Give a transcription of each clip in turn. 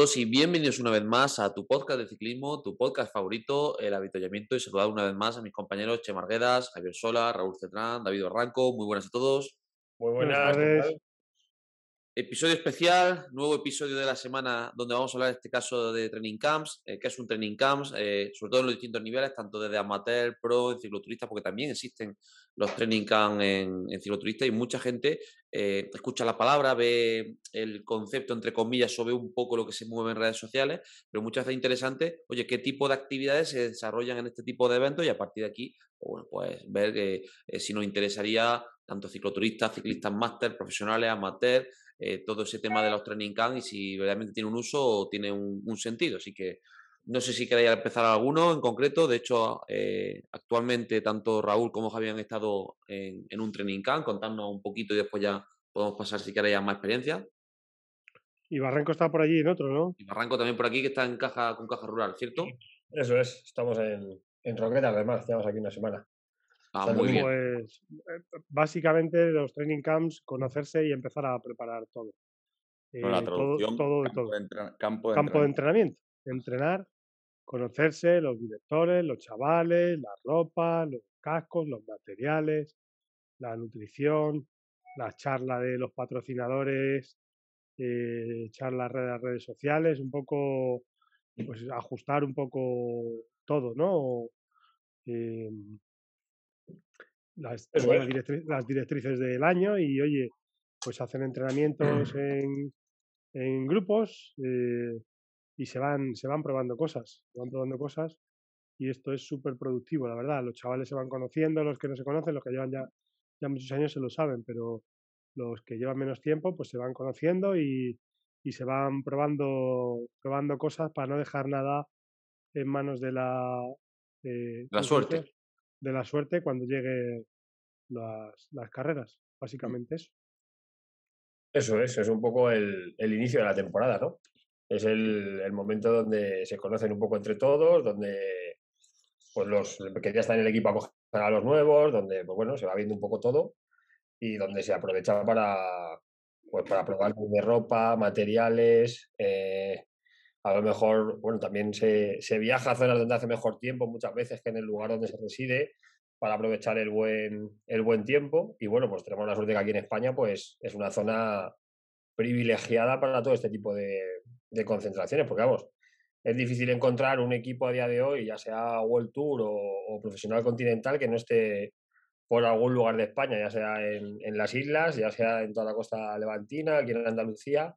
Todos y bienvenidos una vez más a tu podcast de ciclismo, tu podcast favorito, el habituallamiento y saludar una vez más a mis compañeros Che Marguedas, Javier Sola, Raúl Cetrán, David Barranco. Muy buenas a todos. Muy buenas, tardes. Episodio especial, nuevo episodio de la semana donde vamos a hablar en este caso de training camps, eh, qué es un training camps, eh, sobre todo en los distintos niveles, tanto desde amateur, pro, en cicloturista, porque también existen los training camps en, en cicloturista y mucha gente eh, escucha la palabra, ve el concepto entre comillas o ve un poco lo que se mueve en redes sociales, pero muchas veces es interesante, oye, qué tipo de actividades se desarrollan en este tipo de eventos y a partir de aquí, pues bueno, pues ver que si nos interesaría tanto cicloturistas, ciclistas máster, profesionales, amateur, eh, todo ese tema de los training camps y si realmente tiene un uso o tiene un, sentido. Así que no sé si queréis empezar alguno en concreto. De hecho, eh, actualmente tanto Raúl como Javier han estado en, un training camp. Contadnos un poquito y después ya podemos pasar si queréis más experiencia. Y Barranco está por allí en otro, ¿no? Y Barranco también por aquí, que está en caja con caja rural, ¿cierto? Eso es, estamos en, en Roqueta, además, llevamos aquí una semana. Ah, muy bien. Pues básicamente los training camps, conocerse y empezar a preparar todo. Eh, la traducción, todo, campo, De campo, de, entrenamiento. Entrenar, conocerse, los directores, los chavales, la ropa, los cascos, los materiales, la nutrición, la charla de los patrocinadores, eh, charlas de las redes sociales, un poco, pues ajustar un poco todo, ¿no? Eh, las, las, directrices del año y oye, pues hacen entrenamientos en, en grupos eh, y se van, se van probando cosas, se van probando cosas y esto es súper productivo, la verdad. Los chavales se van conociendo, los que no se conocen, los que llevan ya, ya muchos años se lo saben, pero los que llevan menos tiempo pues se van conociendo y, y se van probando, probando cosas para no dejar nada en manos de la... Eh, la suerte. De la suerte cuando lleguen las, las carreras, mm. básicamente eso. Eso es, es un poco el, el inicio de la temporada, ¿no? Es el, el, momento donde se conocen un poco entre todos, donde pues los que ya están en el equipo acogen a los nuevos, donde pues bueno, se va viendo un poco todo y donde se aprovecha para, pues, para probar de ropa, materiales, eh, a lo mejor, bueno, también se, se, viaja a zonas donde hace mejor tiempo muchas veces que en el lugar donde se reside para aprovechar el buen, el buen tiempo. Y bueno, pues tenemos la suerte que aquí en España pues es una zona privilegiada para todo este tipo de, concentraciones, porque vamos, es difícil encontrar un equipo a día de hoy, ya sea World Tour o, profesional continental, que no esté por algún lugar de España, ya sea en, las islas, ya sea en toda la costa levantina, aquí en Andalucía,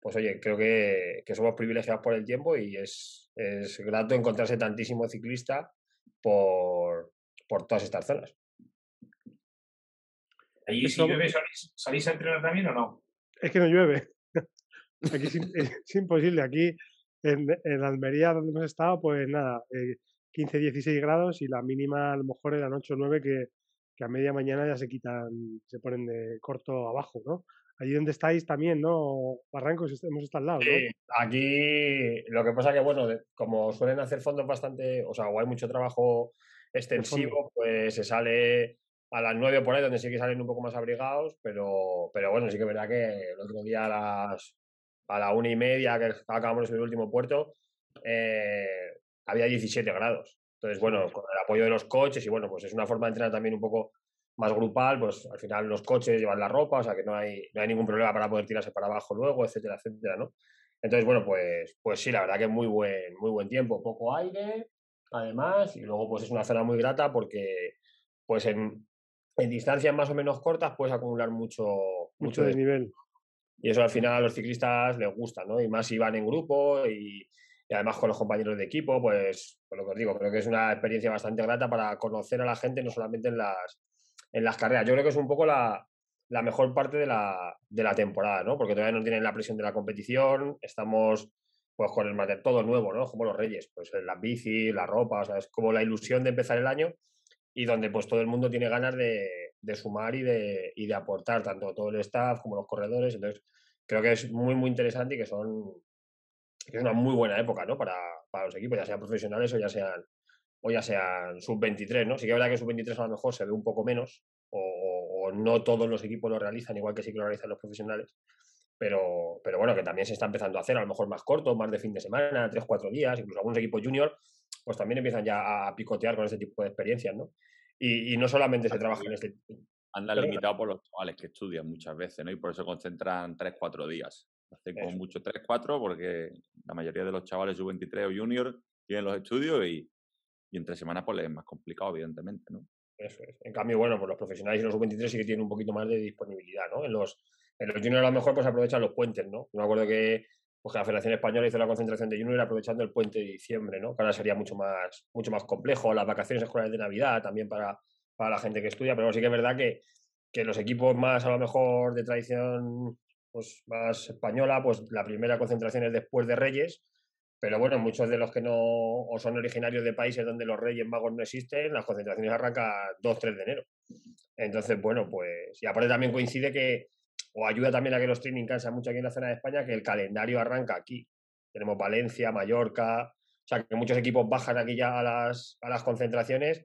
pues oye, creo que, somos privilegiados por el tiempo y es, es grato encontrarse tantísimo ciclista por, todas estas zonas. ¿Allí si llueve salís, a entrenar también o no? Es que no llueve. Aquí es, imposible. Aquí en, en, Almería, donde hemos estado, pues nada, 15, eh, 16 grados y la mínima a lo mejor eran 8 o 9 que, que a media mañana ya se quitan, se ponen de corto abajo, ¿no? Allí donde estáis también, ¿no? Barrancos, hemos estado al lado. Sí, aquí lo que pasa que, bueno, como suelen hacer fondos bastante, o sea, o hay mucho trabajo extensivo, pues se sale a las nueve por ahí, donde sí que salen un poco más abrigados, pero, pero bueno, sí que es verdad que el otro día a las a la una y media que acabamos en el último puerto, eh, había 17 grados. Entonces, bueno, con el apoyo de los coches y bueno, pues es una forma de entrenar también un poco más grupal, pues al final los coches llevan la ropa, o sea que no hay, no hay ningún problema para poder tirarse para abajo luego, etcétera, etcétera, ¿no? Entonces, bueno, pues, pues sí, la verdad que muy buen, muy buen tiempo, poco aire, además, y luego pues es una zona muy grata porque pues en, en distancias más o menos cortas puedes acumular mucho, mucho, desnivel. Y eso al final a los ciclistas les gusta, ¿no? Y más si van en grupo y, y además con los compañeros de equipo, pues, por lo que os digo, creo que es una experiencia bastante grata para conocer a la gente, no solamente en las, en las carreras. Yo creo que es un poco la, la mejor parte de la, de la, temporada, ¿no? Porque todavía no tienen la presión de la competición, estamos pues con el material todo nuevo, ¿no? Como los reyes, pues las bicis, la ropa, o sea, es como la ilusión de empezar el año y donde pues todo el mundo tiene ganas de, sumar y de, y de aportar, tanto todo el staff como los corredores. Entonces, creo que es muy, muy interesante y que son que es una muy buena época, ¿no? Para, para los equipos, ya sean profesionales o ya sean o ya sean sub-23, ¿no? Sí que es verdad que sub-23 a lo mejor se ve un poco menos o, no todos los equipos lo realizan igual que sí que lo realizan los profesionales, pero, pero bueno, que también se está empezando a hacer a lo mejor más corto, más de fin de semana, tres, cuatro días, incluso algunos equipos junior, pues también empiezan ya a picotear con este tipo de experiencias, ¿no? Y, no solamente se trabaja en este... Anda limitado por los chavales que estudian muchas veces, ¿no? Y por eso concentran tres, cuatro días. Hacen como mucho tres, cuatro, porque la mayoría de los chavales sub-23 o junior tienen los estudios y, y entre semanas pues es más complicado, evidentemente, ¿no? Eso es. En cambio, bueno, pues los profesionales y los sub-23 sí que tienen un poquito más de disponibilidad, ¿no? En los, en los juniors a lo mejor pues aprovechan los puentes, ¿no? Me acuerdo que, pues, la Federación Española hizo la concentración de junior aprovechando el puente de diciembre, ¿no? Que ahora sería mucho más, mucho más complejo, las vacaciones escolares de Navidad también para, para la gente que estudia, pero sí que es verdad que, que los equipos más a lo mejor de tradición pues, más española, pues la primera concentración es después de Reyes, pero bueno, muchos de los que no o son originarios de países donde los Reyes Magos no existen, las concentraciones arrancan 2-3 de enero. Entonces, bueno, pues, y aparte también coincide que, o ayuda también a que los training cansan mucho aquí en la zona de España, que el calendario arranca aquí. Tenemos Valencia, Mallorca, o sea, que muchos equipos bajan aquí ya a las, a las concentraciones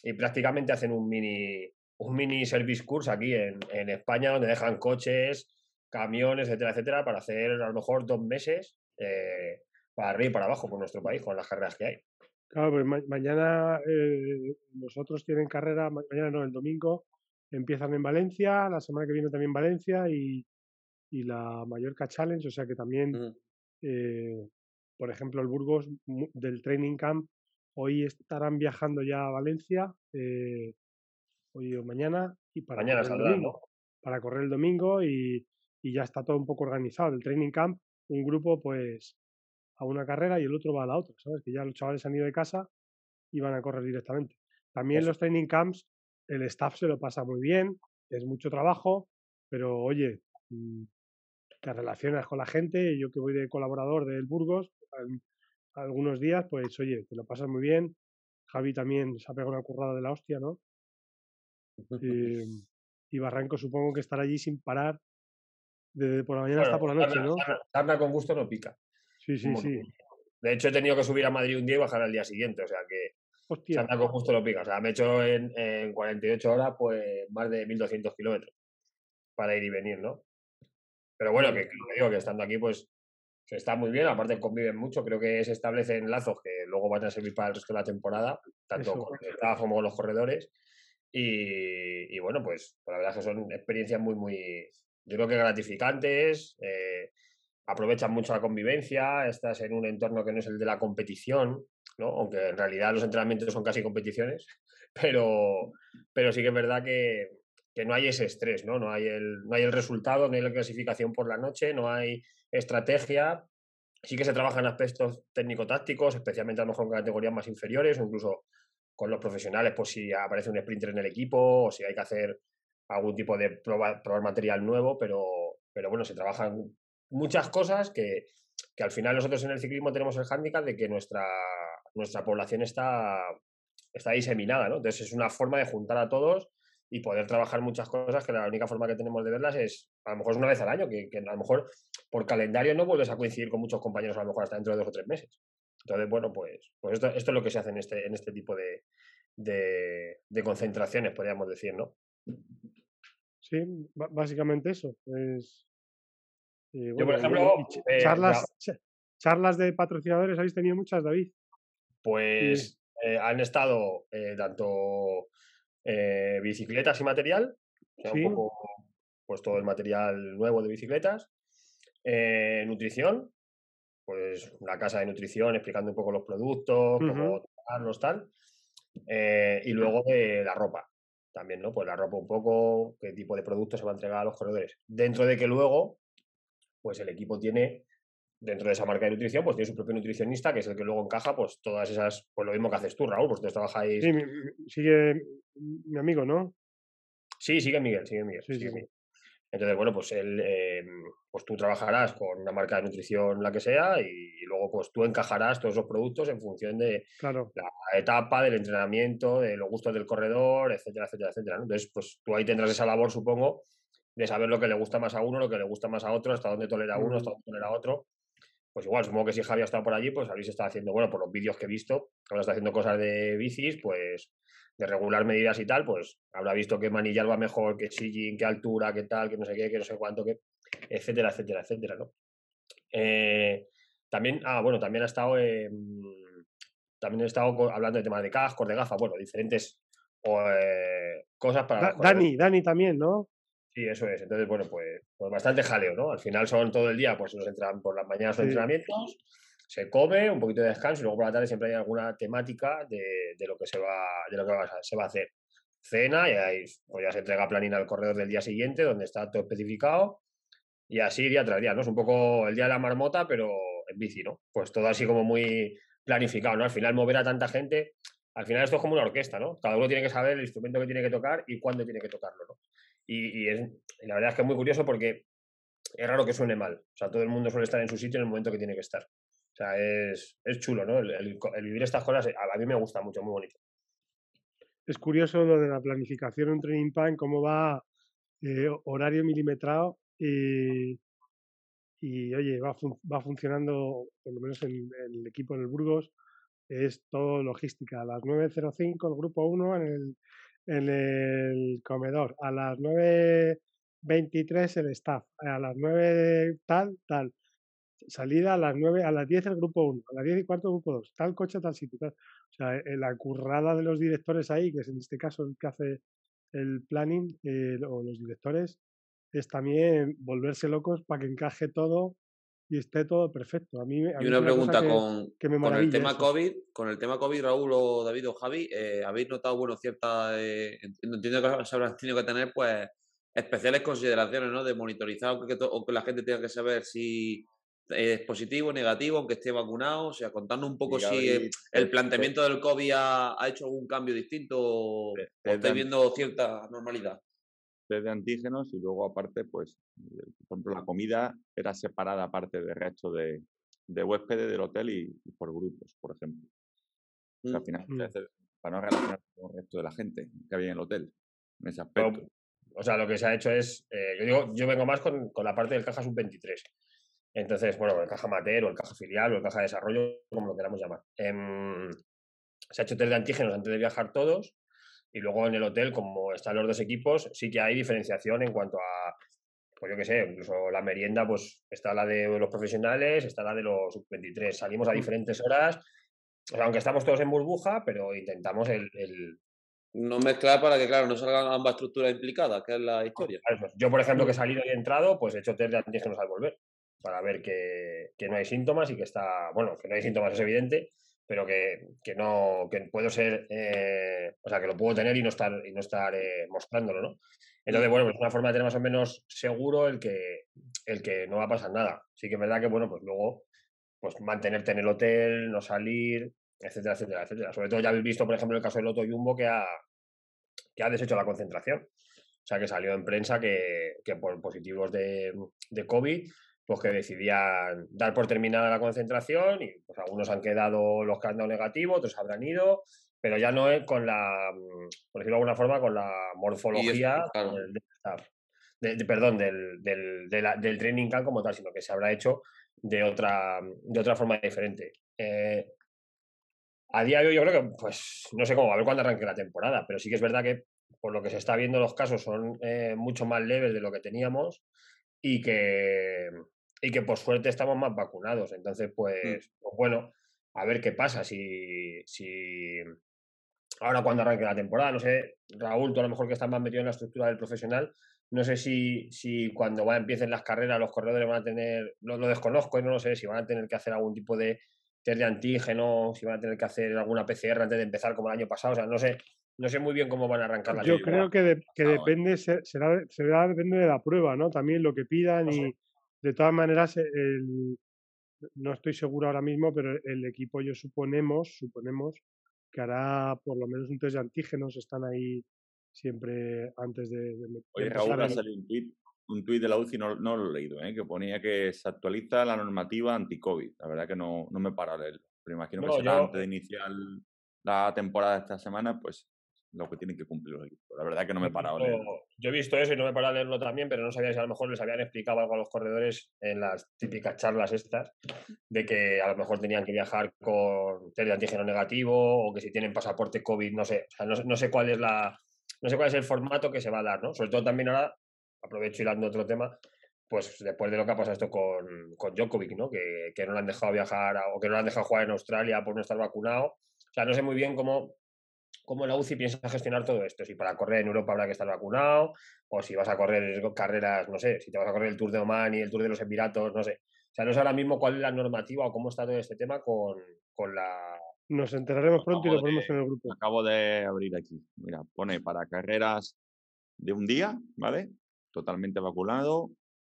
y prácticamente hacen un mini, un mini service course aquí en, en España, donde dejan coches, camiones, etcétera, etcétera, para hacer a lo mejor dos meses eh, para arriba y para abajo por nuestro país con las carreras que hay. Claro, pues mañana eh, nosotros tienen carrera, mañana no, el domingo empiezan en Valencia, la semana que viene también Valencia y, y la Mallorca Challenge, o sea que también, eh, por ejemplo, el Burgos del Training Camp, hoy estarán viajando ya a Valencia, hoy o mañana, y para mañana correr el domingo, para correr el domingo y, y ya está todo un poco organizado. El training camp, un grupo pues a una carrera y el otro va a la otra, ¿sabes? Que ya los chavales han ido de casa y van a correr directamente. También los training camps, el staff se lo pasa muy bien, es mucho trabajo, pero oye, mm, te relacionas con la gente, yo que voy de colaborador del Burgos, algunos días, pues oye, te lo pasas muy bien. Javi también se ha pegado una currada de la hostia, ¿no? y Barranco supongo que estará allí sin parar de por la mañana hasta por la noche, ¿no? Sarna con gusto no pica. Sí, sí, sí. De hecho, he tenido que subir a Madrid un día y bajar al día siguiente, o sea que Hostia. con gusto no pica. O sea, me he hecho en, en 48 horas pues más de 1200 kilómetros para ir y venir, ¿no? Pero bueno, que, digo que estando aquí pues se está muy bien, aparte conviven mucho, creo que se establecen lazos que luego van a servir para el resto de la temporada, tanto con el staff como con los corredores. Y, y, bueno, pues la verdad es que son experiencias muy, muy, yo creo que gratificantes, eh, aprovechan mucho la convivencia, estás en un entorno que no es el de la competición, ¿no? aunque en realidad los entrenamientos son casi competiciones, pero, pero sí que es verdad que, que no hay ese estrés, ¿no? No, hay el, no hay el resultado, no hay la clasificación por la noche, no hay estrategia. Sí que se trabajan aspectos técnico-tácticos, especialmente a lo mejor en categorías más inferiores o incluso con los profesionales, por si aparece un sprinter en el equipo o si hay que hacer algún tipo de probar, material nuevo, pero, pero bueno, se trabajan muchas cosas que, que, al final nosotros en el ciclismo tenemos el hándicap de que nuestra, nuestra población está, está diseminada. Entonces es una forma de juntar a todos y poder trabajar muchas cosas que la única forma que tenemos de verlas es a lo mejor es una vez al año, que, que, a lo mejor por calendario no vuelves a coincidir con muchos compañeros a lo mejor hasta dentro de dos o tres meses. Entonces, bueno, pues, pues esto, esto es lo que se hace en este, en este tipo de, de, de concentraciones, podríamos decir, ¿no? Sí, básicamente eso. Es, eh, Yo, por ejemplo, eh, charlas, charlas de patrocinadores, ¿habéis tenido muchas, David? Pues eh, han estado tanto bicicletas y material, un poco pues todo el material nuevo de bicicletas, nutrición, pues la casa de nutrición explicando un poco los productos, cómo tomarlos, tal, y luego de la ropa también, ¿no? Pues la ropa un poco, qué tipo de producto se va a entregar a los corredores. Dentro de que luego, pues el equipo tiene, dentro de esa marca de nutrición, pues tiene su propio nutricionista, que es el que luego encaja, pues todas esas, pues lo mismo que haces tú, Raúl, pues ustedes trabajáis. Sí, sigue mi amigo, ¿no? Sí, sigue Miguel, sigue Miguel. Sí, sigue Miguel. Entonces, bueno, pues él, em, pues tú trabajarás con una marca de nutrición, la que sea, y, luego pues tú encajarás todos esos productos en función de la etapa, del entrenamiento, de los gustos del corredor, etcétera, etcétera, etcétera. Entonces, pues tú ahí tendrás esa labor, supongo, de saber lo que le gusta más a uno, lo que le gusta más a otro, hasta dónde tolera uno, hasta dónde tolera otro. Pues igual, supongo que si Javi ha estado por allí, pues habéis estado haciendo, bueno, por los vídeos que he visto, ahora está haciendo cosas de bicis, pues de regular medidas y tal, pues habrá visto que manillar va mejor, que sillín, qué altura, qué tal, que no sé qué, que no sé cuánto, que, etcétera, etcétera, etcétera, ¿no? Eh, también, ah, bueno, también ha estado, también he estado hablando de temas de cascos, de gafas, bueno, diferentes eh, cosas para... Dani, Dani también, ¿no? Sí, eso es. Entonces, bueno, pues, pues, bastante jaleo, ¿no? Al final son todo el día, pues nos entran por las mañanas los entrenamientos, se come, un poquito de descanso y luego por la tarde siempre hay alguna temática de, lo que se va, de lo que se va a hacer. Cena y ahí pues ya se entrega planina al corredor del día siguiente, donde está todo especificado. Y así día tras día, ¿no? Es un poco el día de la marmota, pero en bici, ¿no? Pues todo así como muy planificado, ¿no? Al final mover a tanta gente, al final esto es como una orquesta, ¿no? Cada uno tiene que saber el instrumento que tiene que tocar y cuándo tiene que tocarlo, ¿no? Y, es, la verdad es que es muy curioso porque es raro que suene mal. O sea, todo el mundo suele estar en su sitio en el momento que tiene que estar. O sea, es, es chulo, ¿no? El, vivir estas cosas a, mí me gusta mucho, muy bonito. Es curioso lo de la planificación en training plan, cómo va eh, horario milimetrado y, y oye, va, va funcionando, por lo menos en, el equipo en el Burgos, es todo logística. A las 9.05 el grupo 1 en el, en el comedor, a las 9.23 el staff, a las 9 tal, tal salida a las 9, a las 10 el grupo 1, a las 10 y cuarto el grupo 2, tal coche, tal sitio. Tal. O sea, eh, la currada de los directores ahí, que es en este caso el que hace el planning, eh, o los directores, es también volverse locos para que encaje todo y esté todo perfecto. A mí, y una pregunta con, con el tema COVID, con el tema COVID, Raúl o David o Javi, eh, ¿habéis notado, bueno, cierta, entiendo que se habrán tenido que tener, pues, especiales consideraciones, ¿no? De monitorizar o que, o que la gente tenga que saber si es positivo, negativo, aunque esté vacunado? O sea, contando un poco si el, planteamiento del COVID ha, hecho algún cambio distinto o, estáis viendo cierta normalidad. De antígenos y luego aparte, pues, por ejemplo, la comida era separada aparte del resto de, de huéspedes del hotel y, por grupos, por ejemplo. O sea, al mm, final, mm. para no relacionarse con el resto de la gente que había en el hotel, en ese aspecto. O sea, lo que se ha hecho es, eh, yo digo, yo vengo más con, con la parte del caja sub-23. Entonces, bueno, el caja mater o el caja filial o el caja de desarrollo, como lo queramos llamar. Em, se ha hecho test de antígenos antes de viajar todos y luego en el hotel, como están los dos equipos, sí que hay diferenciación en cuanto a, pues yo qué sé, incluso la merienda, pues está la de los profesionales, está la de los 23. Salimos a diferentes horas, aunque estamos todos en burbuja, pero intentamos el, no mezclar para que, claro, no salgan ambas estructuras implicadas, que es la historia. Yo, por ejemplo, que he salido y he entrado, pues he hecho test de antígenos al volver para ver que, no hay síntomas y que está, bueno, que no hay síntomas es evidente, pero que, no, que puedo ser, eh, o sea, que lo puedo tener y no estar, y no estar eh, mostrándolo, ¿no? Entonces, bueno, pues es una forma de tener más o menos seguro el que, el que no va a pasar nada. Sí que es verdad que, bueno, pues luego, pues mantenerte en el hotel, no salir, etcétera, etcétera, etcétera. Sobre todo ya habéis visto, por ejemplo, el caso del Loto Jumbo que ha, que ha deshecho la concentración. O sea, que salió en prensa que, por positivos de, de COVID pues que decidían dar por terminada la concentración y pues algunos han quedado los que han dado negativo, otros habrán ido, pero ya no es con la, mm, por decirlo de alguna forma, con la morfología del, perdón, del, del, del, training camp como tal, sino que se habrá hecho de otra, de otra forma diferente. Eh, a día de hoy yo creo que, pues, no sé cómo, a ver cuándo arranque la temporada, pero sí que es verdad que por lo que se está viendo los casos son eh, mucho más leves de lo que teníamos y que, y que por suerte estamos más vacunados. Entonces, mm. pues, pues, bueno, a ver qué pasa. Si, si ahora cuando arranque la temporada, no sé, Raúl, tú a lo mejor que estás más metido en la estructura del profesional, no sé si, si cuando va, empiecen las carreras los corredores van a tener, lo, lo desconozco y no lo sé, si van a tener que hacer algún tipo de test de antígeno, si van a tener que hacer alguna PCR antes de empezar como el año pasado, o sea, no sé, no sé muy bien cómo van a arrancar la Yo creo que, que depende, será, será, depende de la prueba, ¿no? También lo que pidan y de todas maneras, el, no estoy seguro ahora mismo, pero el equipo yo suponemos, suponemos que hará por lo menos un test de antígenos, están ahí siempre antes de... Oye, Raúl, ha salido un tweet un tuit de la UCI, no, no lo he leído, ¿eh? que ponía que se actualiza la normativa anti-COVID. La verdad que no, no me para leerlo. Pero imagino que será antes de iniciar la temporada esta semana, pues lo que tienen que cumplir los equipos. La verdad que no me he parado leerlo. Yo he visto eso y no me he parado a leerlo también, pero no sabía si a lo mejor les habían explicado algo a los corredores en las típicas charlas estas, de que a lo mejor tenían que viajar con test de antígeno negativo o que si tienen pasaporte COVID, no sé. O sea, no, no sé cuál es la, no sé cuál es el formato que se va a dar, ¿no? Sobre todo también ahora, aprovecho y dando otro tema, pues después de lo que ha pasado esto con, con Djokovic, ¿no? Que, que, no le han dejado viajar o que no le han dejado jugar en Australia por no estar vacunado. O sea, no sé muy bien cómo, cómo la UCI piensa gestionar todo esto. Si para correr en Europa habrá que estar vacunado, o si vas a correr carreras, no sé, si te vas a correr el Tour de Oman y el Tour de los Emiratos, no sé. O sea, no sé ahora mismo cuál es la normativa o cómo está todo este tema con, con la, nos enteraremos pronto y lo ponemos en el grupo. Acabo de abrir aquí. Mira, pone para carreras de un día, ¿vale? Totalmente vacunado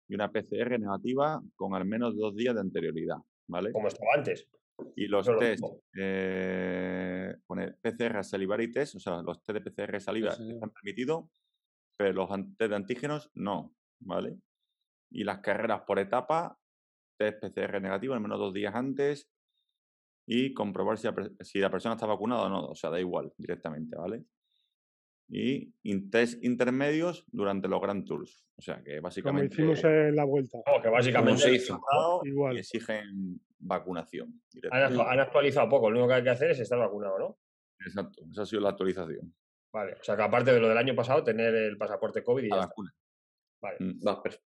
y una PCR negativa con al menos dos días de anterioridad, ¿vale? Como estaba antes. Y los test, eh, pone PCR salivari test, o sea, los test de PCR saliva están permitidos, pero los test de antígenos no, ¿vale? Y las carreras por etapa, test PCR negativo al menos dos días antes, y comprobar si la, persona está vacunada o no. O sea, da igual directamente, ¿vale? Y test intermedios durante los Grand Tours. O sea, que básicamente. Como hicimos en la vuelta. que básicamente se hizo. Igual. Y exigen vacunación. Han, actualizado poco. Lo único que hay que hacer es estar vacunado, ¿no? Exacto. Esa ha sido la actualización. Vale. O sea, que aparte de lo del año pasado, tener el pasaporte COVID y la vacuna. Vale. Mm,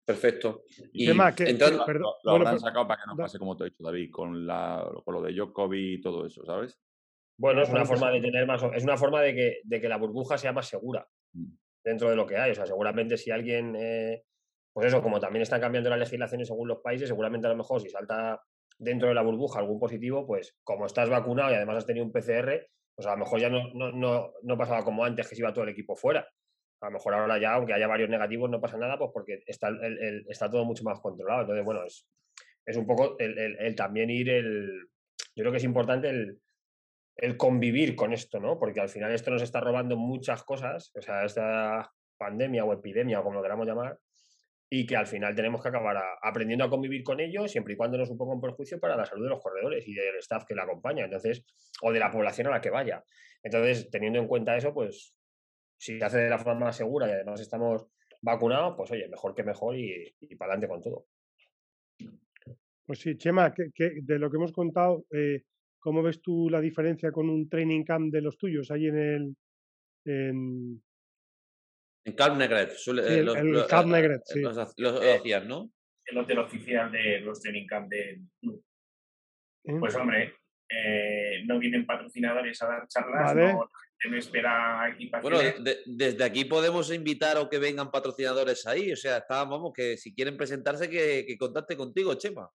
perfecto. Y más? Que, perdón, lo, habrán sacado para que no pase como te he dicho, David, con, la, con lo de Jokovic y todo eso, ¿sabes? Bueno, es una forma de tener más. Es una forma de que, de que la burbuja sea más segura mm. dentro de lo que hay. O sea, seguramente si alguien. Eh, pues eso, como también están cambiando las legislaciones según los países, seguramente a lo mejor si salta dentro de la burbuja algún positivo, pues como estás vacunado y además has tenido un PCR, pues a lo mejor ya no, no, no, no pasaba como antes, que se iba todo el equipo fuera a lo mejor ahora ya, aunque haya varios negativos, no pasa nada, pues porque está, el, está todo mucho más controlado. Entonces, bueno, es, es un poco el, también ir el... Yo creo que es importante el, el convivir con esto, ¿no? Porque al final esto nos está robando muchas cosas, o sea, esta pandemia o epidemia o como lo queramos llamar, y que al final tenemos que acabar aprendiendo a convivir con ello siempre y cuando no suponga un perjuicio para la salud de los corredores y del staff que la acompaña, entonces, o de la población a la que vaya. Entonces, teniendo en cuenta eso, pues si se hace de la forma más segura y además estamos vacunados, pues oye, mejor que mejor y, para adelante con todo. Pues sí, Chema, que, de lo que hemos contado, eh, ¿cómo ves tú la diferencia con un training camp de los tuyos ahí en el... En, en Camp Negret. Eh, el, el Camp Negret, sí. Lo decías, ¿no? El hotel oficial de los training camp del club. ¿Eh? Pues hombre, no vienen patrocinadores a dar charlas, no, me espera Bueno, desde aquí podemos invitar o que vengan patrocinadores ahí. O sea, está, vamos, que si quieren presentarse, que, que contacte contigo, Chema.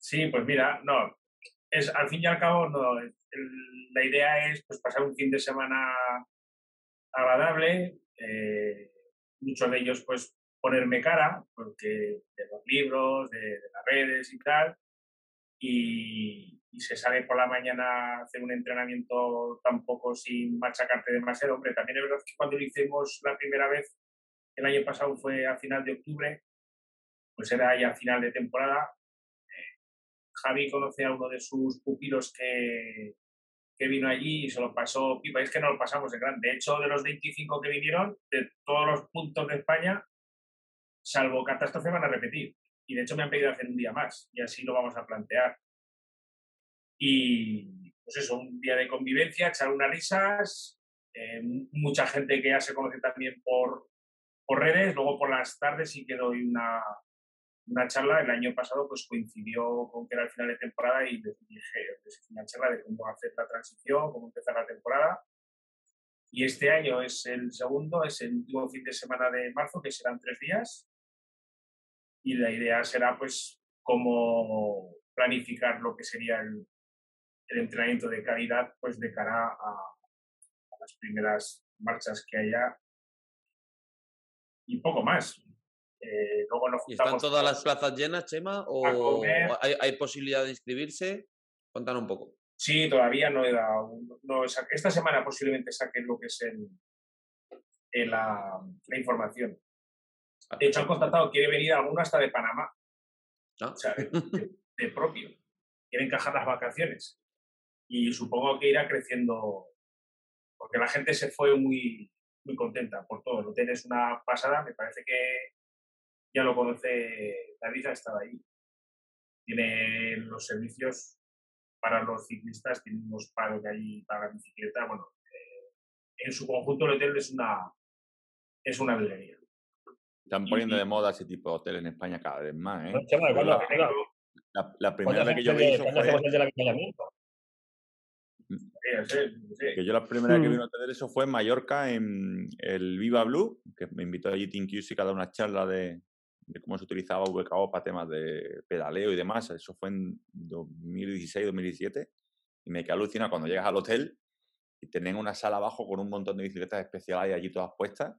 Sí, pues mira, no. Es, al fin y al cabo, no. la idea es pues, pasar un fin de semana agradable. Eh, muchos de ellos, pues, ponerme cara, porque de los libros, de, las redes y tal. Y, se sale por la mañana a hacer un entrenamiento tampoco sin machacarte demasiado. Hombre, también es verdad que cuando lo hicimos la primera vez, el año pasado fue a final de octubre, pues era ya final de temporada. Javi conoce a uno de sus pupilos que, que vino allí y se lo pasó pipa. Es que no lo pasamos en grande. De hecho, de los 25 que vinieron, de todos los puntos de España, salvo catástrofe, van a repetir. Y de hecho me han pedido hacer un día más y así lo vamos a plantear. Y pues eso, un día de convivencia, echar unas risas, eh, mucha gente que ya se conoce también por, por redes, luego por las tardes sí que doy una, una charla, el año pasado pues coincidió con que era el final de temporada y les dije, una charla de cómo hacer la transición, cómo empezar la temporada. Y este año es el segundo, es el último fin de semana de marzo, que serán tres días. Y la idea será pues cómo planificar lo que sería el, el entrenamiento de calidad pues de cara a, las primeras marchas que haya y poco más. Eh, luego nos ¿Están todas las plazas llenas, Chema? ¿O hay, posibilidad de inscribirse? Cuéntanos un poco. Sí, todavía no he dado. No, esta semana posiblemente saque lo que es el, la, información. De hecho, han contratado, quiere venir alguno hasta de Panamá. ¿no? O sea, de, propio. Quiere encajar las vacaciones. Y supongo que irá creciendo, porque la gente se fue muy, muy contenta por todo. El hotel es una pasada, me parece que ya lo conoce David, ha estado ahí. Tiene los servicios para los ciclistas, tiene unos paros allí para la bicicleta. Bueno, eh, en su conjunto el hotel es una, es una galería. Están poniendo de moda ese tipo de hotel en España cada vez más, ¿eh? No, ¿cuándo- la, la- la ¿cuándo primera vez que yo vi eso sí. que yo la primera vez que vi Mm. un hotel de eso fue en Mallorca, en el Viva Blue, que me invitó allí Tim Cusick a dar una charla de, de cómo se utilizaba VKO para temas de pedaleo y demás. Eso fue en 2016-2017. Y me quedé alucinado cuando llegas al hotel y tienen una sala abajo con un montón de bicicletas especiales allí todas puestas.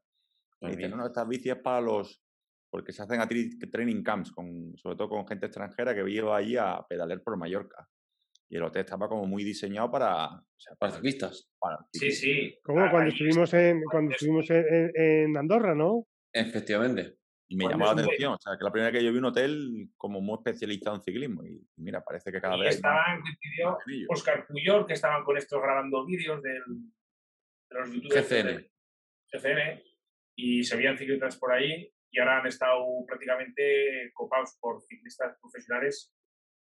Y dicen, no, no, estas bicis es para los... Porque se hacen training camps, con, sobre todo con gente extranjera que iba allí a pedalear por Mallorca. Y el hotel estaba como muy diseñado para... o sea, Para ciclistas. para Sí, sí. Como cuando estuvimos en, cuando es- estuvimos en- en Andorra, ¿no? Efectivamente. Y me Cuando llamó la atención, o sea, que la primera vez que yo vi un hotel como muy especializado en ciclismo. Y mira, parece que cada Y vez estaban, ello. Oscar Puyol, que estaban con estos grabando vídeos del, de los youtubers GCN. GCN, y se veían ciclistas por ahí, y ahora han estado prácticamente copados por ciclistas profesionales,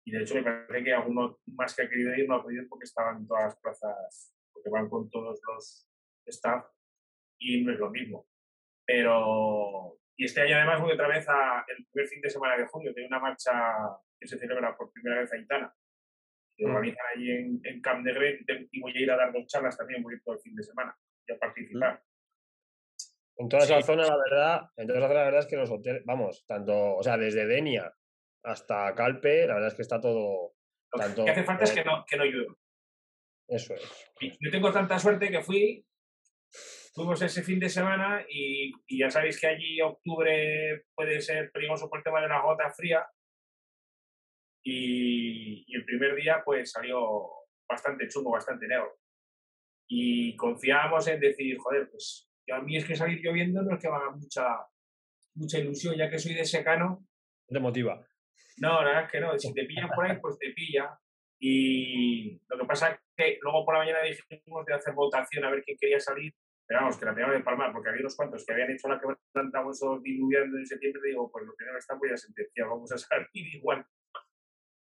y de hecho me parece que alguno más que ha querido ir no ha podido porque estaban en todas las plazas, porque van con todos los staff, y no es lo mismo. Pero, y este año además voy otra vez a el primer fin de semana de julio, tiene una marcha que se celebra por primera vez a Aitana, que Mm. organizan allí en, en Camp de Gret, y voy a ir a dar dos charlas también, voy a ir todo el fin de semana y a participar. En toda esa zona, la verdad, en toda esa zona, la verdad es que los hoteles, vamos, tanto, o sea, desde Denia hasta Calpe, la verdad es que está todo, Lo tanto, que hace falta es que no, que no llueva. eso es. Yo tengo tanta suerte que fui, fuimos ese fin de semana y, y ya sabéis que allí octubre puede ser peligroso por el tema de la gota fría. Y, y el primer día pues salió bastante chungo, bastante negro. Y confiábamos en decir, joder, pues a mí es que salir lloviendo no es que me haga mucha, mucha ilusión, ya que soy de secano, Te motiva. no, la verdad es que no. Si te pillan por ahí, pues te pilla. Y lo que pasa es que luego por la mañana dijimos de hacer votación a ver quién quería salir. Pero vamos, que la teníamos de palmar, porque había unos cuantos que habían hecho la quebranta o esos diluviando en septiembre. Digo, pues lo tenemos está ya sentenciado, vamos a salir igual.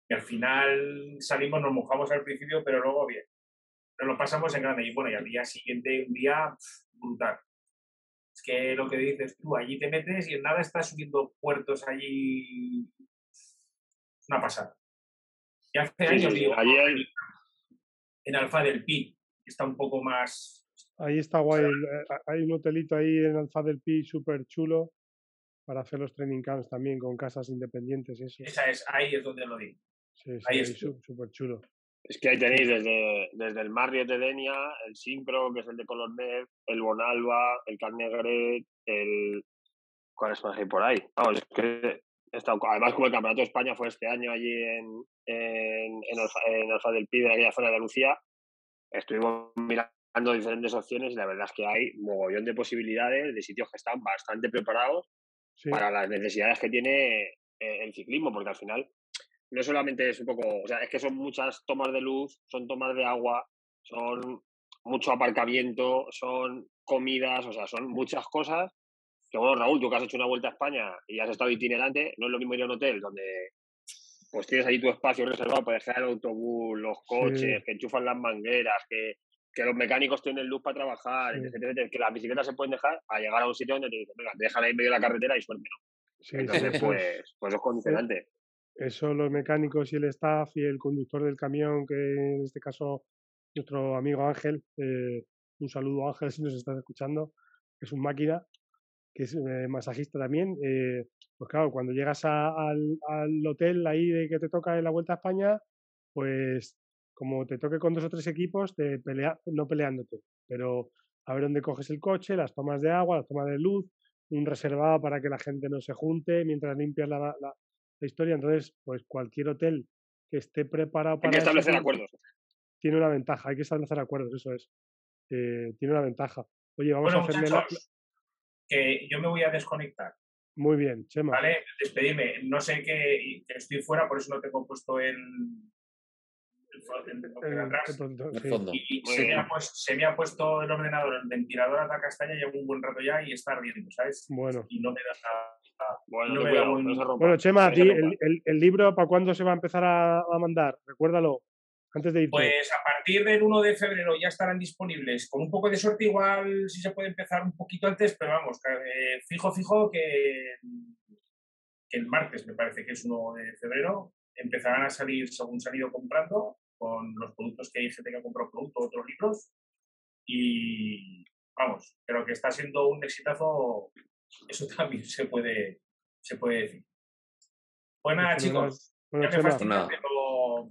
Y al final salimos, nos mojamos al principio, pero luego bien. Nos lo pasamos en grande. Y bueno, y al día siguiente, un día brutal. Es que lo que dices tú, allí te metes y en nada estás subiendo puertos allí es una pasada. Y hace Sí, años, sí, digo, allí hay- en Alfa del Pi, que está un poco más. Ahí está guay. eh, Hay un hotelito ahí en Alfa del Pi súper chulo para hacer los training camps también con casas independientes eso. Esa es, ahí es donde lo digo. Sí, sí, ahí sú- súper chulo. Es que ahí tenéis desde, desde el Marriott de Denia, el Simpro, que es el de Colornet, el Bonalba, el Carnegret, el... ¿Cuáles más hay por ahí? Vamos, es que además como el Campeonato de España fue este año allí en, en, en, Alfa, en Alfa del Pi, en aquella zona de Andalucía, estuvimos mirando diferentes opciones y la verdad es que hay mogollón de posibilidades de sitios que están bastante preparados Sí, para las necesidades que tiene eh, el ciclismo, porque al final no solamente es un poco, o sea, es que son muchas tomas de luz, son tomas de agua, son mucho aparcamiento, son comidas, o sea, son muchas cosas que, bueno, Raúl, tú que has hecho una vuelta a España y has estado itinerante, no es lo mismo ir a un hotel donde pues tienes ahí tu espacio reservado para dejar el autobús, los coches, que enchufan las mangueras, que, que los mecánicos tienen luz para trabajar, Sí. etcétera, etcétera, que las bicicletas se pueden dejar a llegar a un sitio donde te dicen, venga, déjala ahí en medio de la carretera y suerte. sí, sí, Entonces, pues, pues es condicionante. eso los mecánicos y el staff y el conductor del camión, que en este caso nuestro amigo Ángel, eh, un saludo Ángel si nos estás escuchando, es un máquina, que es eh, masajista también. eh, pues claro, cuando llegas a- al, al hotel ahí de que te toca en la Vuelta a España, pues como te toque con dos o tres equipos, te pelea, no peleándote, pero a ver dónde coges el coche, las tomas de agua, las tomas de luz, un reservado para que la gente no se junte mientras limpias la, la- la historia. Entonces, pues cualquier hotel que esté preparado Hay para que eso establecer acuerdos. tiene una ventaja, hay que establecer acuerdos, eso es. Eh, tiene una ventaja. Oye, vamos Bueno, a hacerle la- que yo me voy a desconectar. Muy bien, Chema. Vale, despedirme. No sé que estoy fuera, por eso no tengo puesto el, se, me ha puesto, se, me ha puesto, el ordenador, el ventilador a la castaña, llevo un buen rato ya y está ardiendo, ¿sabes? Bueno. Y no me da nada. Bueno, no no me da un... bueno Chema, ti, el, el, el, libro, ¿para cuándo se va a empezar a, a mandar? Recuérdalo. Antes de irte. Pues a partir del 1 de febrero ya estarán disponibles. Con un poco de suerte, igual sí se puede empezar un poquito antes, pero vamos, eh, fijo, fijo que, que, el martes, me parece que es 1 de febrero, empezarán a salir según se han ido comprando con los productos que hay gente que ha comprado productos, otros libros. Y vamos, creo que está siendo un exitazo. Eso también se puede, se puede decir. Pues nada, chicos. Ya me fastidia, pero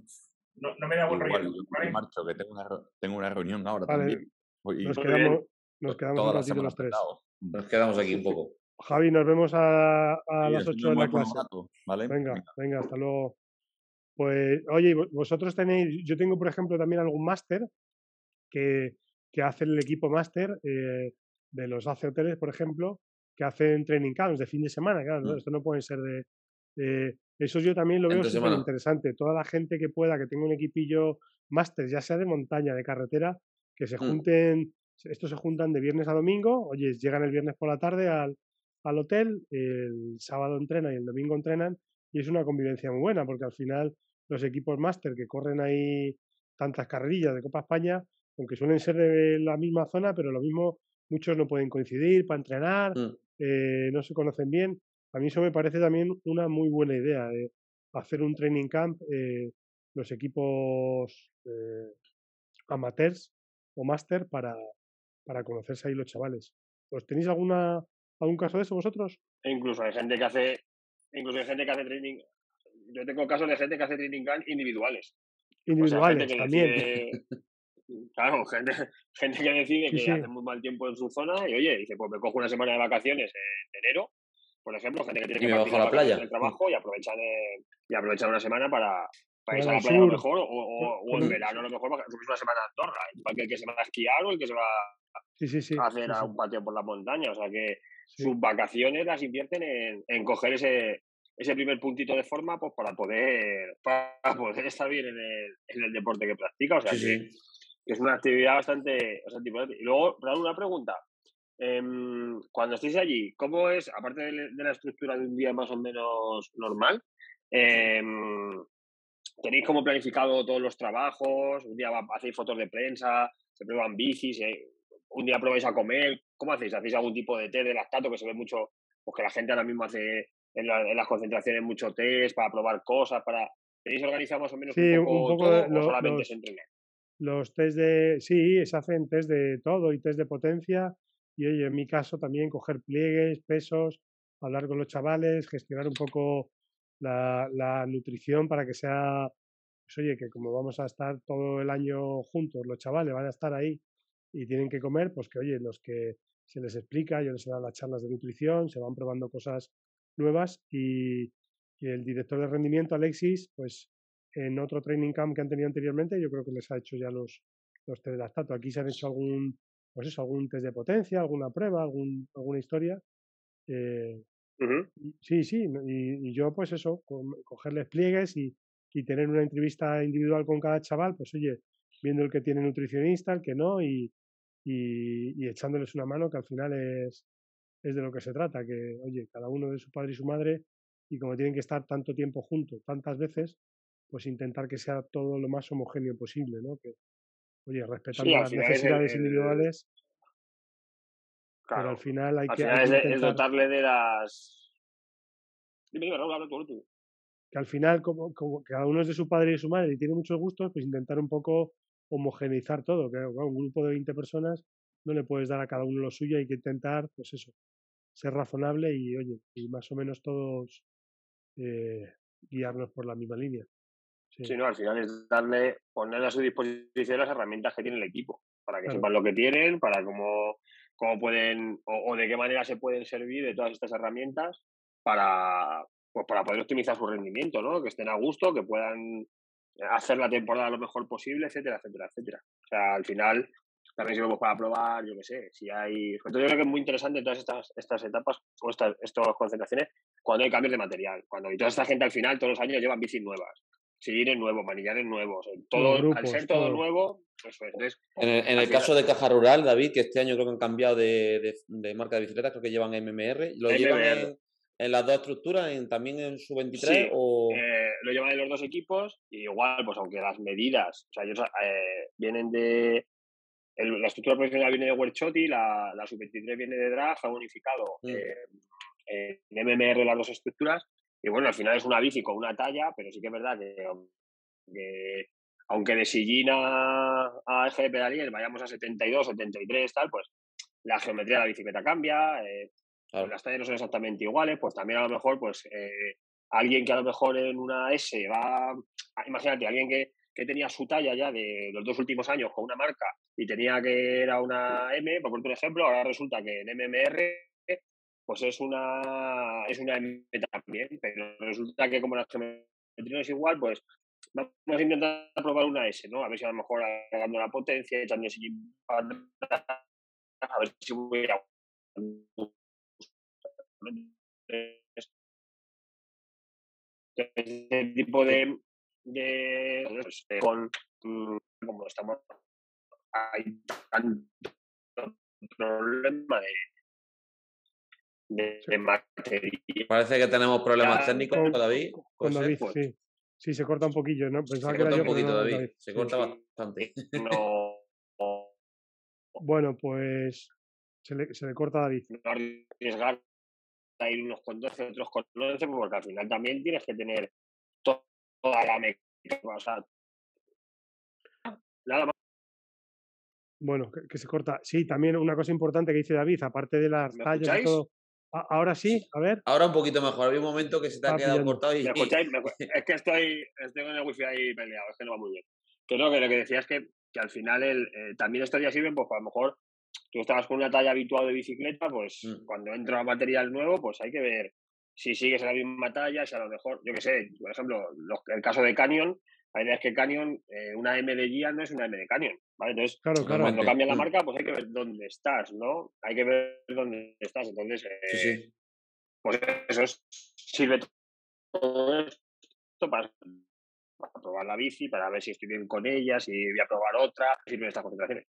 no, no me da buen Igual, rollo. yo ¿vale? me marcho, que tengo una, tengo una reunión ahora Vale, también. Y nos quedamos, nos quedamos un ratito los tres. Nos quedamos aquí un poco. Javi, nos vemos a, a Sí, las así 8 me en la clase. rato, ¿vale? Venga, venga, hasta luego. Pues, oye, vosotros tenéis, yo tengo, por ejemplo, también algún máster que, que hace el equipo máster eh, de los AC hoteles, por ejemplo, que hacen training camps de fin de semana, claro, ¿no? Mm. esto no puede ser de... de- eso yo también lo veo súper interesante. Toda la gente que pueda, que tenga un equipillo máster, ya sea de montaña, de carretera, que se Mm. junten, estos se juntan de viernes a domingo, oye, llegan el viernes por la tarde al, al hotel, el sábado entrenan y el domingo entrenan, y es una convivencia muy buena, porque al final los equipos máster que corren ahí tantas carrerillas de Copa España, aunque suelen ser de la misma zona, pero lo mismo, muchos no pueden coincidir para entrenar, Mm. eh, no se conocen bien. A mí eso me parece también una muy buena idea, eh, hacer un training camp, eh, los equipos eh, amateurs o máster para, para conocerse ahí los chavales. ¿Os tenéis alguna algún caso de eso vosotros? E incluso hay gente que hace, incluso hay gente que hace training. Yo tengo casos de gente que hace training camp individuales. O sea, Individuales también. decide- claro, gente, gente que decide Sí, que sí. hace muy mal tiempo en su zona y oye, dice, pues me cojo una semana de vacaciones en enero, por ejemplo, gente que tiene Y que partir a la playa. del trabajo y aprovechan, eh, y aprovechan una semana para, para irse a la playa a lo mejor o, o- o en verano a lo mejor para subirse una semana a Andorra, igual que el que se va a esquiar o el que se va Sí, sí, sí. a hacer sí, a sí, un patio por la montaña, o sea que sí. sus vacaciones las invierten en, en coger ese, ese primer puntito de forma pues para poder para poder estar bien en el, en el deporte que practica. O sea Sí, que, sí. que es una actividad bastante, bastante importante. Y luego, Raúl, una pregunta. Em, cuando estéis allí, ¿cómo es, aparte de, de la estructura de un día más o menos normal, em, tenéis como planificado todos los trabajos? Un día hacéis fotos de prensa, se prueban bicis, eh, un día probáis a comer, ¿cómo hacéis? ¿Hacéis algún tipo de té de lactato que se ve mucho, pues que la gente ahora mismo hace en, la- en las concentraciones mucho test para probar cosas, para... ¿Tenéis organizado más o menos Sí, un un poco, todo de o solamente los- se? Los test de, sí, se hacen test de todo y test de potencia. Y oye, en mi caso también coger pliegues, pesos, hablar con los chavales, gestionar un poco la, nutrición para que sea, pues oye, que como vamos a estar todo el año juntos, los chavales van a estar ahí y tienen que comer, pues que oye, los que se les explica, yo les he dado las charlas de nutrición, se van probando cosas nuevas y, el director de rendimiento, Alexis, pues en otro training camp que han tenido anteriormente, yo creo que les ha hecho ya los, los. Aquí se han hecho algún, pues eso, algún test de potencia, alguna prueba, algún, alguna historia. eh, sí, sí, y, y yo pues eso, con- cogerles pliegues y, y tener una entrevista individual con cada chaval, pues oye, viendo el que tiene nutricionista, el que no, y, y, y echándoles una mano, que al final es, es de lo que se trata, que oye, cada uno de su padre y su madre, y como tienen que estar tanto tiempo juntos, tantas veces, pues intentar que sea todo lo más homogéneo posible, ¿no? Que, oye, respetando las necesidades el- individuales, pero Claro. al final hay Al que, hay final que es, dotarle de las... Dime, dime, Raúl, habla tú, que al final, como, como cada uno es de su padre y de su madre y tiene muchos gustos, pues intentar un poco homogeneizar todo. Que claro, un grupo de 20 personas no le puedes dar a cada uno lo suyo, hay que intentar, pues eso, ser razonable y, oye, y más o menos todos eh, guiarnos por la misma línea. Sí, Sí, no, al final es darle, poner a su disposición las herramientas que tiene el equipo, para que Claro. sepan lo que tienen, para cómo, cómo pueden, o, o de qué manera se pueden servir de todas estas herramientas para, pues para poder optimizar su rendimiento, ¿no? Que estén a gusto, que puedan hacer la temporada lo mejor posible, etcétera, etcétera, etcétera. O sea, al final también sirve para probar, yo qué sé, si hay... Entonces yo creo que es muy interesante todas estas, estas etapas o estas, estas concentraciones cuando hay cambios de material. Cuando y toda esta gente al final todos los años llevan bicis nuevas, sillines nuevos, manillares nuevos, todo, al ser todo, nuevo, eso es. en el, en el caso de Caja Rural, David, que este año creo que han cambiado de, de, marca de bicicletas, creo que llevan MMR, ¿lo llevan en, en, las dos estructuras, en, también en su 23 o...? Eh, lo llevan en los dos equipos y igual, pues aunque las medidas, o sea, ellos eh, vienen de la estructura profesional viene de Werchotti, la, la sub-23 viene de Drag, ha unificado mm. eh, en MMR las dos estructuras. Y bueno, al final es una bici con una talla, pero sí que es verdad que, aunque de sillín a, eje de pedalier vayamos a 72, 73, tal, pues la geometría de la bicicleta cambia, eh, las tallas no son exactamente iguales, pues también a lo mejor, pues eh, alguien que a lo mejor en una S va, imagínate, alguien que que tenía su talla ya de los dos últimos años con una marca y tenía que era una M, por un ejemplo, ahora resulta que en MMR pues es una es una también, pero resulta que como la geometría es igual, pues vamos a intentar probar una S, ¿no? A ver si a lo mejor agregando la potencia, echando a ver si voy a este tipo de, de pues, eh, con mm, como estamos hay tanto problema de, de, material. Parece que tenemos problemas técnicos con David. Con David, pues sí. Sí, se corta un poquillo, ¿no? Pensaba se que corta era un poquito, David. Se corta bastante. No. bueno, pues se le, se le corta a David. No arriesgar a ir unos con 12, otros con 11, porque al final también tienes que tener toda la mecánica. nada más. Bueno, que, se corta. Sí, también una cosa importante que dice David, aparte de las tallas y todo. Ahora sí, a ver. Ahora un poquito mejor. Había un momento que se te ha quedado cortado y. ¿Me escucháis? es que estoy, estoy con el wifi ahí peleado, es que no va muy bien. Que no, que lo que decía es que, que al final el, eh, también estos días sirven, pues a lo mejor tú estabas con una talla habitual de bicicleta, pues mm. cuando entra material nuevo, pues hay que ver si sigues en la misma talla, si a lo mejor, yo qué sé, por ejemplo, el caso de Canyon, la idea es que Canyon, eh, una M de Gia no es una M de Canyon, ¿vale? Entonces, cuando cambia la marca, pues hay que ver dónde estás, ¿no? Hay que ver dónde estás. Entonces, eh, pues eso sirve todo esto para, probar la bici, para ver si estoy bien con ella, si voy a probar otra, sirven estas concentraciones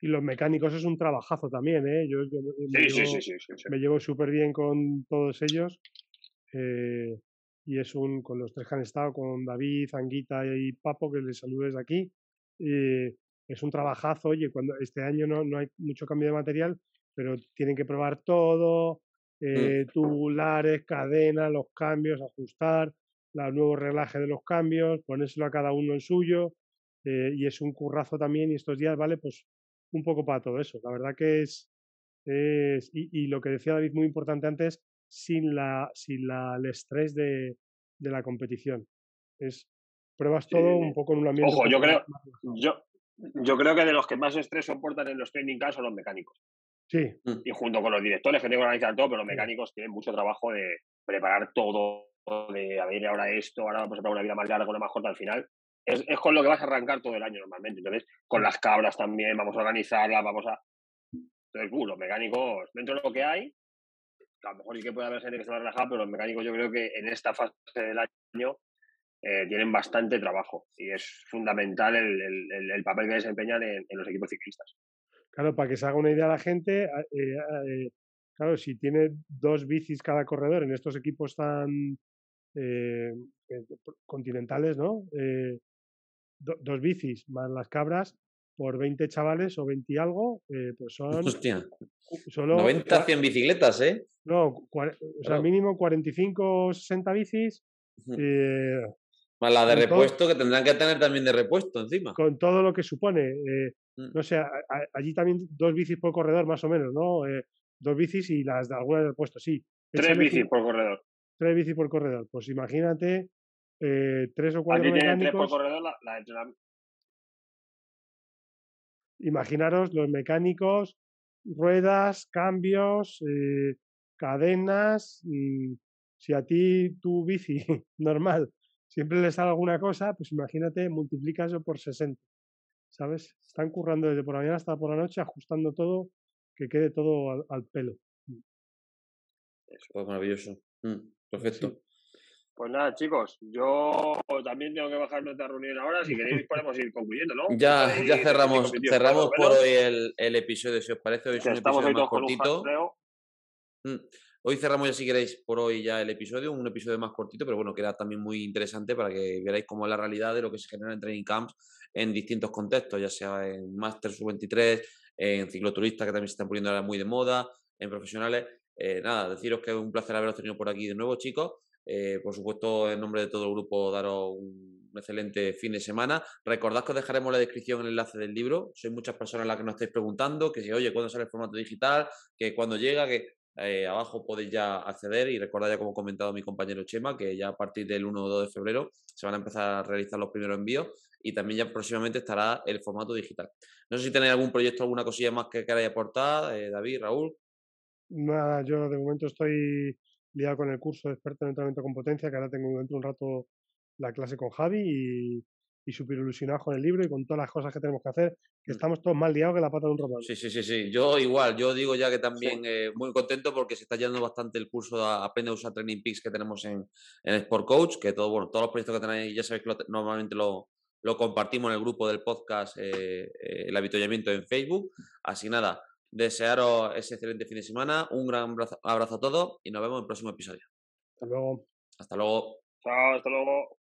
y los mecánicos es un trabajazo también, ¿eh? Yo, me, llevo, súper bien con todos ellos. Eh, y es un, con los tres que han estado, con David, Anguita y Papo, que les saludes aquí. Eh, es un trabajazo, oye, cuando este año no, no hay mucho cambio de material, pero tienen que probar todo, mm. eh, tubulares, cadenas, los cambios, ajustar, el nuevo reglaje de los cambios, ponérselo a cada uno el suyo, y es un currazo también, y estos días, ¿vale? Pues un poco para todo eso. La verdad que es, es y, lo que decía David muy importante antes, sin, la, sin la, el estrés de, de la competición. Es pruebas todo un poco en un ambiente. Ojo, yo creo, yo, yo creo que de los que más estrés soportan en los training camps son los mecánicos. Sí. Mm. Y junto con los directores que tienen que organizar todo, pero los mecánicos tienen mucho trabajo de preparar todo, de a ver ahora esto, ahora vamos a tener una vida más larga, una más corta al final es, es, con lo que vas a arrancar todo el año normalmente. Entonces, con las cabras también, vamos a organizarlas, vamos a. Entonces, uh, los mecánicos, dentro de lo que hay, a lo mejor sí que puede haber gente que se va a relajar, pero los mecánicos yo creo que en esta fase del año eh, tienen bastante trabajo y es fundamental el, el, el papel que desempeñan en, los equipos ciclistas. Claro, para que se haga una idea la gente, eh, eh, claro, si tiene dos bicis cada corredor en estos equipos tan continentales, ¿no? dos bicis más las cabras por 20 chavales o 20 y algo, eh, pues son. Hostia. Solo, 90, 100 bicicletas, ¿eh? No, o sea, mínimo 45 o 60 bicis. Eh, más la de repuesto, que tendrán que tener también de repuesto encima. Con todo lo que supone. Eh, mm. No sé, allí también dos bicis por corredor, más o menos, ¿no? dos bicis y las de alguna de repuesto, sí. Tres bicis por corredor. Tres bicis por corredor. Pues imagínate eh, tres o cuatro mecánicos. Imaginaros los mecánicos, ruedas, cambios, eh, cadenas. si a ti tu bici normal siempre le sale alguna cosa, pues imagínate, multiplica eso por 60. ¿sabes? Están currando desde por la mañana hasta por la noche, ajustando todo, que quede todo al, pelo. Eso fue maravilloso. Mm, perfecto. Pues nada, chicos, yo también tengo que bajarme otra reunión ahora. Si queréis, podemos ir concluyendo, ¿no? Ya, ya cerramos, cerramos por hoy el, el, episodio, si os parece. Hoy es un episodio más cortito. Mm, hoy cerramos ya, si queréis, por hoy ya el episodio, un episodio más cortito, pero bueno, que era también muy interesante para que veáis cómo es la realidad de lo que se genera en training camps en distintos contextos, ya sea en Master Sub-23, en cicloturistas que también se están poniendo ahora muy de moda, en profesionales. Eh, nada, deciros que es un placer haberos tenido por aquí de nuevo, chicos. Eh, por supuesto, en nombre de todo el grupo, daros un excelente fin de semana. Recordad que os dejaremos la descripción el enlace del libro. Sois muchas personas las que nos estáis preguntando, que si, oye, ¿cuándo sale el formato digital? Que cuando llega, que eh, abajo podéis ya acceder y recordad ya como ha comentado mi compañero Chema, que ya a partir del 1 o 2 de febrero se van a empezar a realizar los primeros envíos y también ya próximamente estará el formato digital. No sé si tenéis algún proyecto, alguna cosilla más que queráis aportar, eh, David, Raúl. Nada, yo de momento estoy liado con el curso de experto en entrenamiento con potencia, que ahora tengo dentro de un rato la clase con Javi y, y súper ilusionado con el libro y con todas las cosas que tenemos que hacer, que mm. estamos todos más liados que la pata de un romano. Sí, sí, sí, sí. Yo igual, yo digo ya que también eh, muy contento porque se está yendo bastante el curso de Aprende a usar Training Peaks que tenemos en, en Sport Coach, que todo, bueno, todos los proyectos que tenéis, ya sabéis que normalmente lo, lo compartimos en el grupo del podcast, eh, eh, el avituallamiento en Facebook. Así nada, Desearos ese excelente fin de semana, un gran abrazo, a todos y nos vemos en el próximo episodio. Hasta luego. Hasta luego. Chao, hasta luego.